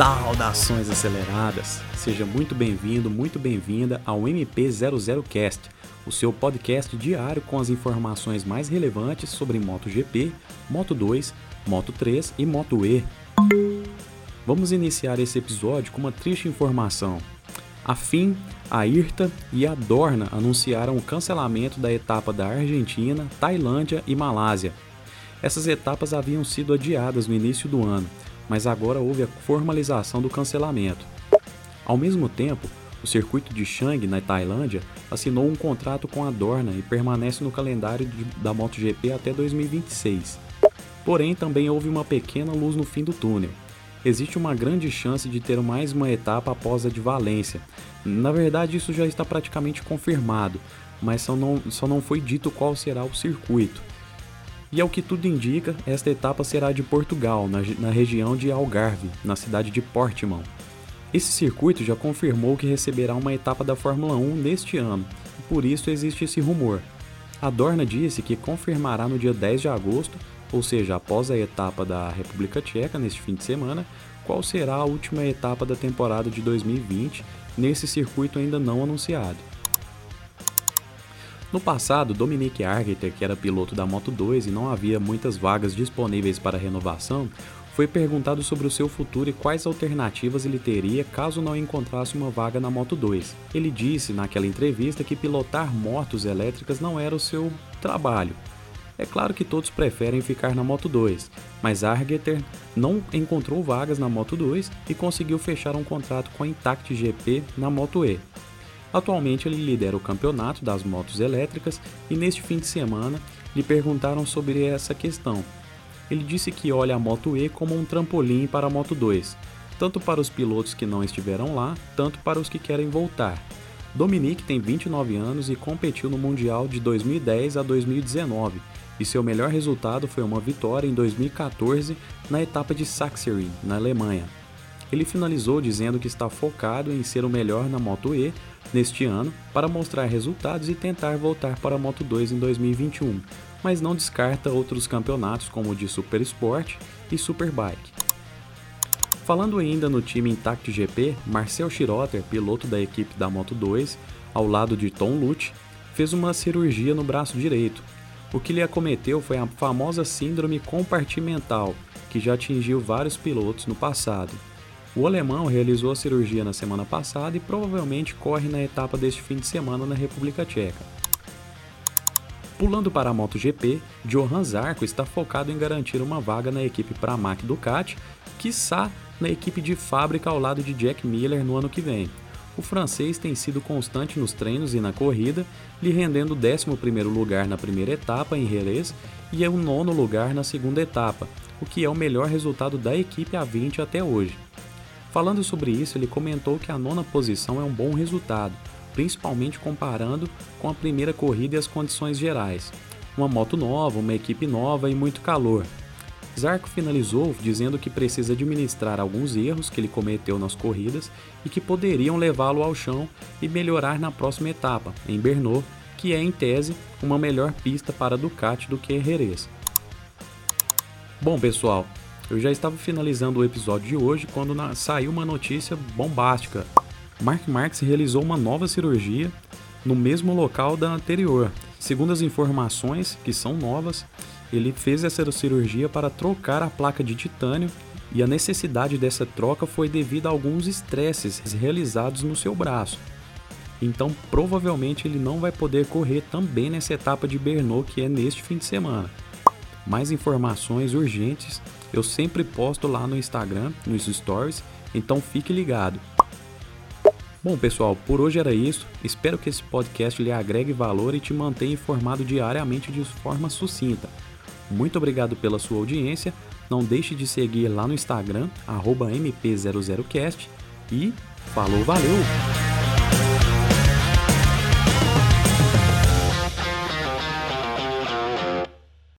Saudações aceleradas! Seja muito bem-vindo, muito bem-vinda ao MP00Cast, o seu podcast diário com as informações mais relevantes sobre MotoGP, Moto 2, Moto 3 e Moto E. Vamos iniciar esse episódio com uma triste informação. A FIM, a IRTA e a Dorna anunciaram o cancelamento da etapa da Argentina, Tailândia e Malásia. Essas etapas haviam sido adiadas no início do ano, mas agora houve a formalização do cancelamento. Ao mesmo tempo, o circuito de Chang, na Tailândia, assinou um contrato com a Dorna e permanece no calendário de, da MotoGP até 2026. Porém, também houve uma pequena luz no fim do túnel. Existe uma grande chance de ter mais uma etapa após a de Valência. Na verdade, isso já está praticamente confirmado, mas só não, só não foi dito qual será o circuito. E ao que tudo indica, esta etapa será de Portugal, na, na região de Algarve, na cidade de Portimão. Esse circuito já confirmou que receberá uma etapa da Fórmula 1 neste ano, e por isso existe esse rumor. A Dorna disse que confirmará no dia 10 de agosto, ou seja, após a etapa da República Tcheca neste fim de semana, qual será a última etapa da temporada de 2020 nesse circuito ainda não anunciado. No passado, Dominique Argeter, que era piloto da Moto 2 e não havia muitas vagas disponíveis para renovação, foi perguntado sobre o seu futuro e quais alternativas ele teria caso não encontrasse uma vaga na Moto 2. Ele disse naquela entrevista que pilotar motos elétricas não era o seu trabalho. É claro que todos preferem ficar na Moto 2, mas Argeter não encontrou vagas na Moto 2 e conseguiu fechar um contrato com a Intact GP na Moto E. Atualmente ele lidera o campeonato das motos elétricas e neste fim de semana lhe perguntaram sobre essa questão. Ele disse que olha a Moto E como um trampolim para a Moto 2, tanto para os pilotos que não estiveram lá, tanto para os que querem voltar. Dominique tem 29 anos e competiu no Mundial de 2010 a 2019, e seu melhor resultado foi uma vitória em 2014 na etapa de Sachsenring, na Alemanha. Ele finalizou dizendo que está focado em ser o melhor na Moto E neste ano para mostrar resultados e tentar voltar para a Moto 2 em 2021, mas não descarta outros campeonatos como o de Super Sport e Superbike. Falando ainda no time Intact GP, Marcel Schrotter, piloto da equipe da Moto 2, ao lado de Tom Lutz, fez uma cirurgia no braço direito. O que lhe acometeu foi a famosa síndrome compartimental, que já atingiu vários pilotos no passado. O alemão realizou a cirurgia na semana passada e provavelmente corre na etapa deste fim de semana na República Tcheca. Pulando para a MotoGP, Johan Zarco está focado em garantir uma vaga na equipe Pramac Ducati, quiçá na equipe de fábrica ao lado de Jack Miller no ano que vem. O francês tem sido constante nos treinos e na corrida, lhe rendendo o 11º lugar na primeira etapa em Jerez e o nono lugar na segunda etapa, o que é o melhor resultado da equipe a 20 até hoje. Falando sobre isso, ele comentou que a nona posição é um bom resultado, principalmente comparando com a primeira corrida e as condições gerais. Uma moto nova, uma equipe nova e muito calor. Zarco finalizou dizendo que precisa administrar alguns erros que ele cometeu nas corridas e que poderiam levá-lo ao chão e melhorar na próxima etapa, em Bernot, que é, em tese, uma melhor pista para Ducati do que Jerez. Bom, pessoal, eu já estava finalizando o episódio de hoje quando saiu uma notícia bombástica. Mark Marx realizou uma nova cirurgia no mesmo local da anterior. Segundo as informações, que são novas, ele fez essa cirurgia para trocar a placa de titânio e a necessidade dessa troca foi devido a alguns estresses realizados no seu braço. Então, provavelmente ele não vai poder correr também nessa etapa de Bernot que é neste fim de semana. Mais informações urgentes eu sempre posto lá no Instagram, nos stories, então fique ligado. Bom, pessoal, por hoje era isso. Espero que esse podcast lhe agregue valor e te mantenha informado diariamente de forma sucinta. Muito obrigado pela sua audiência. Não deixe de seguir lá no Instagram, MP00cast. E falou, valeu!